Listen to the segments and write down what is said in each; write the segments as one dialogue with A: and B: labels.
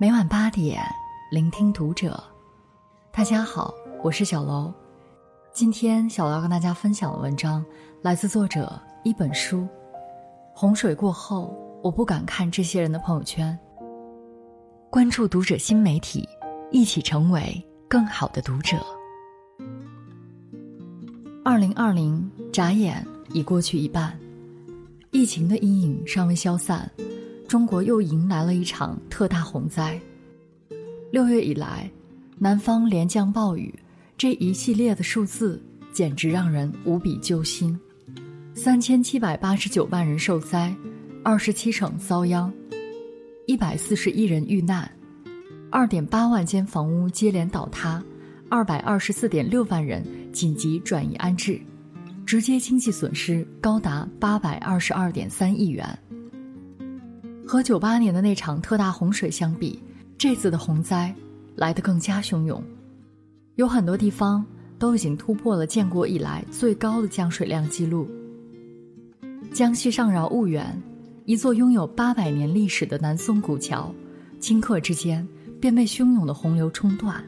A: 每晚八点，聆听读者。大家好，我是小楼。今天小楼要跟大家分享的文章来自作者一本书。洪水过后，我不敢看这些人的朋友圈。关注读者新媒体，一起成为更好的读者。二零二零眨眼已过去一半，疫情的阴影尚未消散。中国又迎来了一场特大洪灾。六月以来，南方连降暴雨，这一系列的数字简直让人无比揪心。三千七百八十九万人受灾，二十七省遭殃，一百四十一人遇难，二点八万间房屋接连倒塌，二百二十四点六万人紧急转移安置，直接经济损失高达八百二十二点三亿元。和九八年的那场特大洪水相比，这次的洪灾来得更加汹涌，有很多地方都已经突破了建国以来最高的降水量记录。江西上饶婺源，一座拥有八百年历史的南宋古桥，顷刻之间便被汹涌的洪流冲断，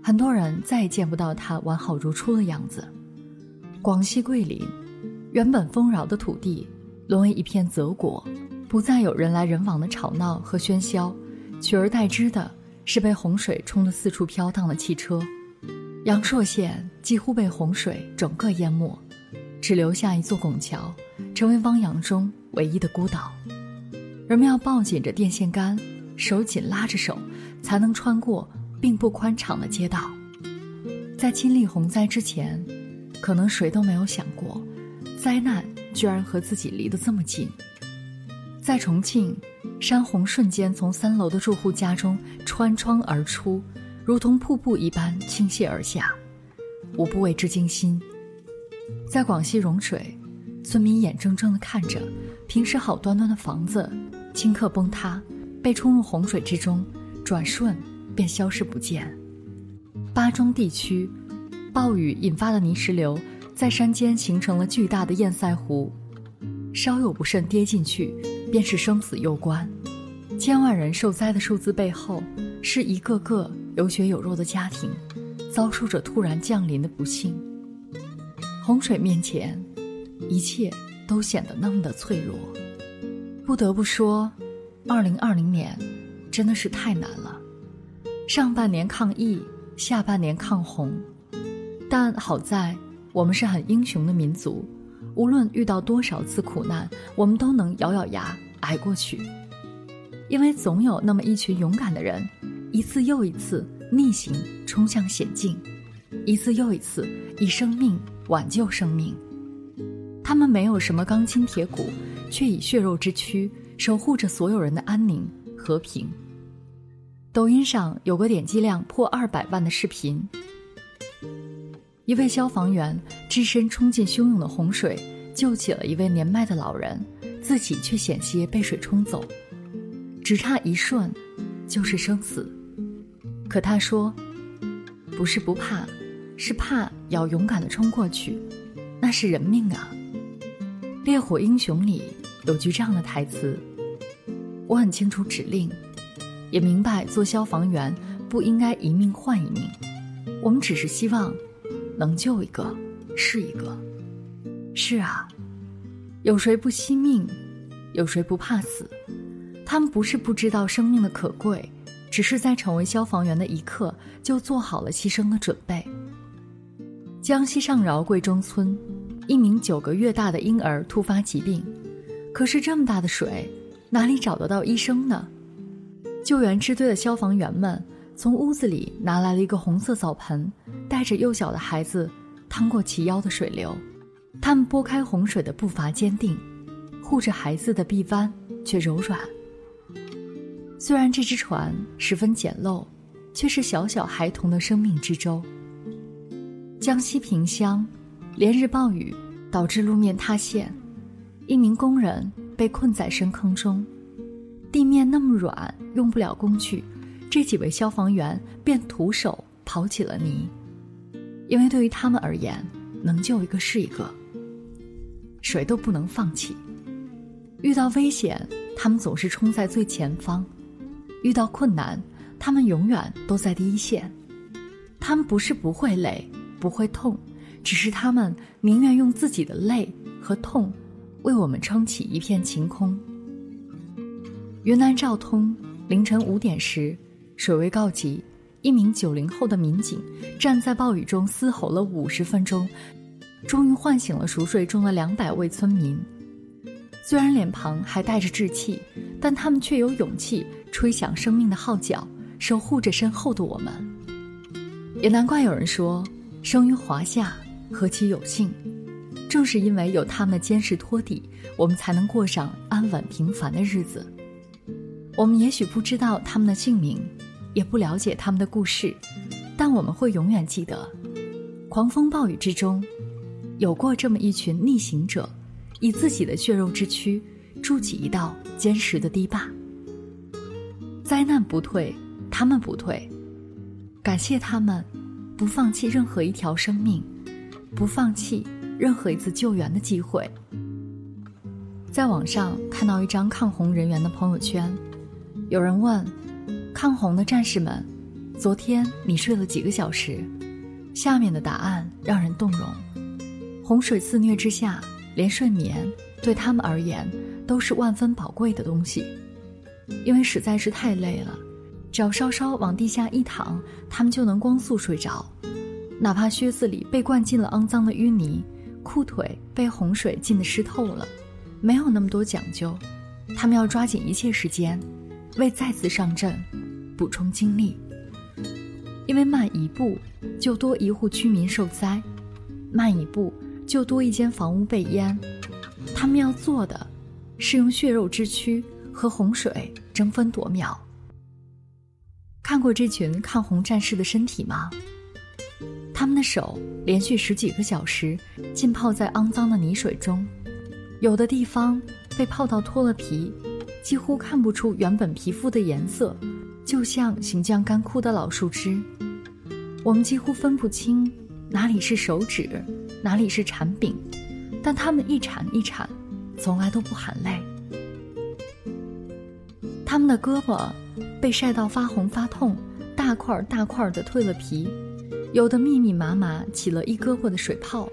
A: 很多人再也见不到它完好如初的样子。广西桂林，原本丰饶的土地沦为一片泽国。不再有人来人往的吵闹和喧嚣，取而代之的是被洪水冲得四处飘荡的汽车。阳朔县几乎被洪水整个淹没，只留下一座拱桥，成为汪洋中唯一的孤岛。人们要抱紧着电线杆，手紧拉着手，才能穿过并不宽敞的街道。在经历洪灾之前，可能谁都没有想过，灾难居然和自己离得这么近。在重庆，山洪瞬间从三楼的住户家中穿窗而出，如同瀑布一般倾泻而下，无不为之惊心。在广西融水，村民眼睁睁地看着平时好端端的房子顷刻崩塌，被冲入洪水之中，转瞬便消失不见。巴中地区，暴雨引发的泥石流在山间形成了巨大的堰塞湖，稍有不慎跌进去。便是生死攸关，千万人受灾的数字背后，是一个个有血有肉的家庭，遭受着突然降临的不幸。洪水面前，一切都显得那么的脆弱。不得不说，二零二零年真的是太难了。上半年抗疫，下半年抗洪，但好在我们是很英雄的民族。无论遇到多少次苦难，我们都能咬咬牙挨过去，因为总有那么一群勇敢的人，一次又一次逆行冲向险境，一次又一次以生命挽救生命。他们没有什么钢筋铁骨，却以血肉之躯守护着所有人的安宁和平。抖音上有个点击量破二百万的视频。一位消防员只身冲进汹涌的洪水，救起了一位年迈的老人，自己却险些被水冲走，只差一瞬，就是生死。可他说：“不是不怕，是怕要勇敢的冲过去，那是人命啊。”《烈火英雄》里有句这样的台词：“我很清楚指令，也明白做消防员不应该一命换一命，我们只是希望。”能救一个是一个，是啊，有谁不惜命，有谁不怕死？他们不是不知道生命的可贵，只是在成为消防员的一刻就做好了牺牲的准备。江西上饶贵中村，一名九个月大的婴儿突发疾病，可是这么大的水，哪里找得到医生呢？救援支队的消防员们。从屋子里拿来了一个红色澡盆，带着幼小的孩子趟过齐腰的水流。他们拨开洪水的步伐坚定，护着孩子的臂弯却柔软。虽然这只船十分简陋，却是小小孩童的生命之舟。江西萍乡，连日暴雨导致路面塌陷，一名工人被困在深坑中，地面那么软，用不了工具。这几位消防员便徒手刨起了泥，因为对于他们而言，能救一个是一个，谁都不能放弃。遇到危险，他们总是冲在最前方；遇到困难，他们永远都在第一线。他们不是不会累，不会痛，只是他们宁愿用自己的累和痛，为我们撑起一片晴空。云南昭通凌晨五点时，水位告急，一名九零后的民警站在暴雨中嘶吼了五十分钟，终于唤醒了熟睡中的两百位村民。虽然脸庞还带着稚气，但他们却有勇气吹响生命的号角，守护着身后的我们。也难怪有人说，生于华夏何其有幸。正是因为有他们的坚实托底，我们才能过上安稳平凡的日子。我们也许不知道他们的姓名，也不了解他们的故事，但我们会永远记得，狂风暴雨之中，有过这么一群逆行者。以自己的血肉之躯筑起一道坚实的堤坝。灾难不退，他们不退。感谢他们，不放弃任何一条生命，不放弃任何一次救援的机会。在网上看到一张抗洪人员的朋友圈，有人问：“抗洪的战士们，昨天你睡了几个小时？”下面的答案让人动容。洪水肆虐之下。连睡眠对他们而言都是万分宝贵的东西，因为实在是太累了，只要稍稍往地下一躺，他们就能光速睡着。哪怕靴子里被灌进了肮脏的淤泥，裤腿被洪水浸得湿透了，没有那么多讲究，他们要抓紧一切时间，为再次上阵补充精力。因为慢一步，就多一户居民受灾；慢一步。就多一间房屋被淹，他们要做的，是用血肉之躯和洪水争分夺秒。看过这群抗洪战士的身体吗？他们的手连续十几个小时浸泡在肮脏的泥水中，有的地方被泡到脱了皮，几乎看不出原本皮肤的颜色，就像行将干枯的老树枝。我们几乎分不清哪里是手指。哪里是铲柄？但他们一铲一铲，从来都不喊累。他们的胳膊被晒到发红发痛，大块大块的蜕了皮，有的密密麻麻起了一胳膊的水泡，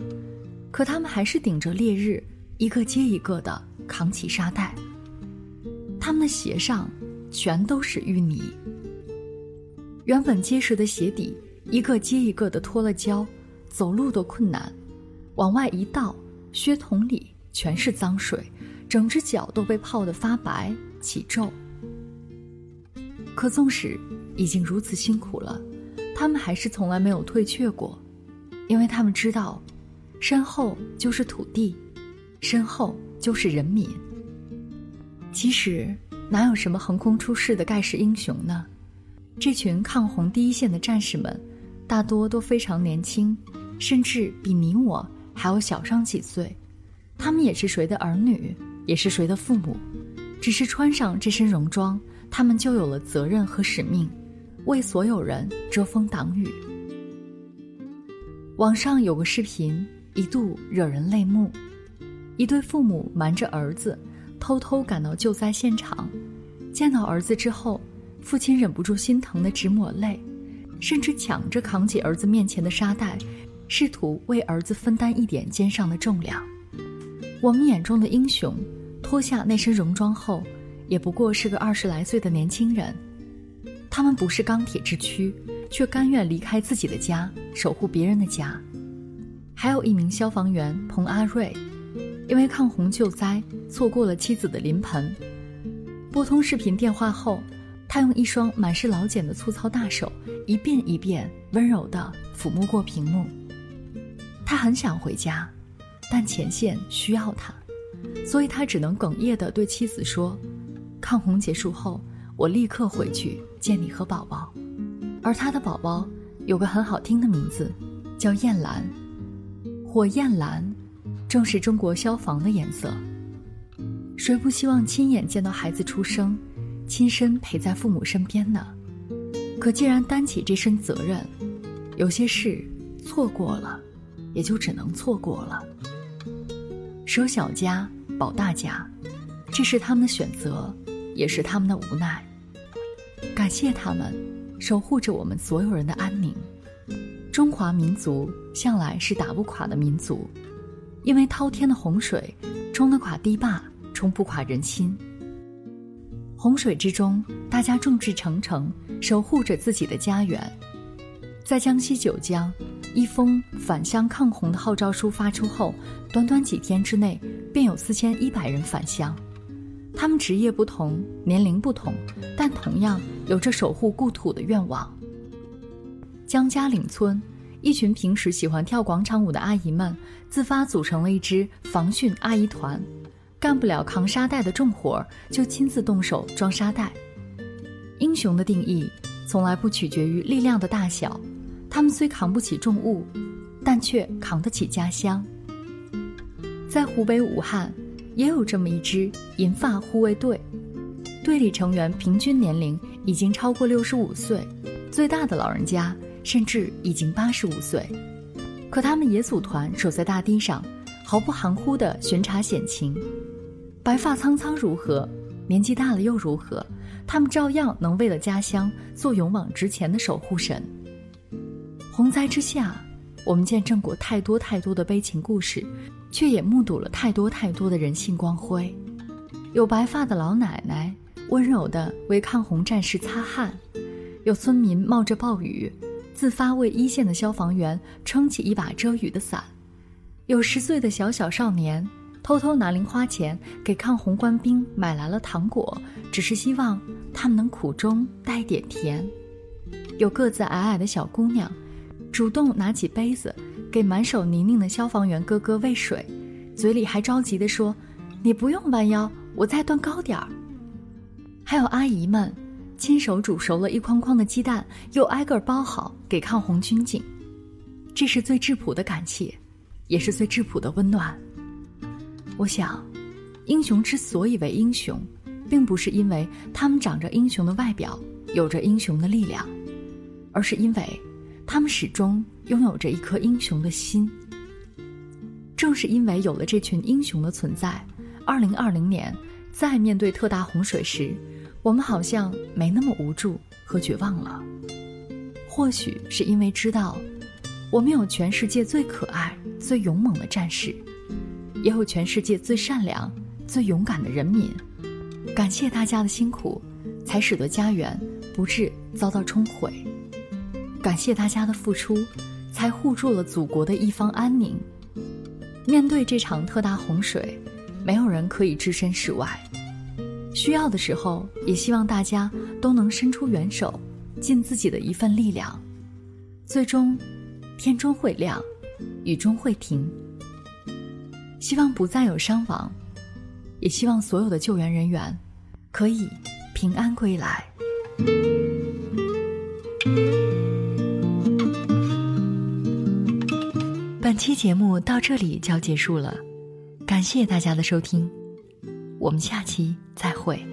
A: 可他们还是顶着烈日，一个接一个的扛起沙袋。他们的鞋上全都是淤泥，原本结实的鞋底一个接一个的脱了胶，走路都困难。往外一倒，靴筒里全是脏水，整只脚都被泡得发白起皱。可纵使已经如此辛苦了，他们还是从来没有退却过，因为他们知道，身后就是土地，身后就是人民。其实哪有什么横空出世的盖世英雄呢？这群抗洪第一线的战士们，大多都非常年轻，甚至比你我。还要小上几岁，他们也是谁的儿女，也是谁的父母，只是穿上这身戎装，他们就有了责任和使命，为所有人遮风挡雨。网上有个视频一度惹人泪目，一对父母瞒着儿子，偷偷赶到救灾现场，见到儿子之后，父亲忍不住心疼的直抹泪，甚至抢着扛起儿子面前的沙袋。试图为儿子分担一点肩上的重量。我们眼中的英雄，脱下那身戎装后，也不过是个二十来岁的年轻人。他们不是钢铁之躯，却甘愿离开自己的家，守护别人的家。还有一名消防员彭阿瑞，因为抗洪救灾，错过了妻子的临盆。拨通视频电话后，他用一双满是老茧的粗糙大手，一遍一遍温柔地抚摸过屏幕。他很想回家，但前线需要他，所以他只能哽咽地对妻子说：“抗洪结束后，我立刻回去见你和宝宝。”而他的宝宝有个很好听的名字，叫艳兰。火焰蓝，正是中国消防的颜色。谁不希望亲眼见到孩子出生，亲身陪在父母身边呢？可既然担起这身责任，有些事错过了。也就只能错过了。舍小家保大家，这是他们的选择，也是他们的无奈。感谢他们，守护着我们所有人的安宁。中华民族向来是打不垮的民族，因为滔天的洪水冲得垮堤坝，冲不垮人心。洪水之中，大家众志成城，守护着自己的家园。在江西九江，一封返乡抗洪的号召书发出后，短短几天之内，便有四千一百人返乡。他们职业不同，年龄不同，但同样有着守护故土的愿望。江家岭村，一群平时喜欢跳广场舞的阿姨们，自发组成了一支防汛阿姨团。干不了扛沙袋的重活，就亲自动手装沙袋。英雄的定义从来不取决于力量的大小，他们虽扛不起重物，但却扛得起家乡。在湖北武汉，也有这么一支银发护卫队，队里成员平均年龄已经超过六十五岁，最大的老人家甚至已经八十五岁，可他们也组团守在大堤上，毫不含糊地巡查险情。白发苍苍如何？年纪大了又如何？他们照样能为了家乡做勇往直前的守护神。洪灾之下，我们见证过太多太多的悲情故事，却也目睹了太多太多的人性光辉。有白发的老奶奶温柔地为抗洪战士擦汗，有村民冒着暴雨，自发为一线的消防员撑起一把遮雨的伞，有十岁的小小少年。偷偷拿零花钱给抗洪官兵买来了糖果，只是希望他们能苦中带点甜。有个子矮矮的小姑娘，主动拿起杯子给满手泥泞的消防员哥哥喂水，嘴里还着急地说：“你不用弯腰，我再端高点儿。”还有阿姨们亲手煮熟了一筐筐的鸡蛋，又挨个包好给抗洪军警。这是最质朴的感谢，也是最质朴的温暖。我想，英雄之所以为英雄，并不是因为他们长着英雄的外表，有着英雄的力量，而是因为他们始终拥有着一颗英雄的心。正是因为有了这群英雄的存在，二零二零年再面对特大洪水时，我们好像没那么无助和绝望了。或许是因为知道，我们有全世界最可爱、最勇猛的战士。也有全世界最善良、最勇敢的人民，感谢大家的辛苦，才使得家园不致遭到冲毁；感谢大家的付出，才护住了祖国的一方安宁。面对这场特大洪水，没有人可以置身事外，需要的时候，也希望大家都能伸出援手，尽自己的一份力量。最终，天终会亮，雨终会停。希望不再有伤亡，也希望所有的救援人员可以平安归来。本期节目到这里就要结束了，感谢大家的收听，我们下期再会。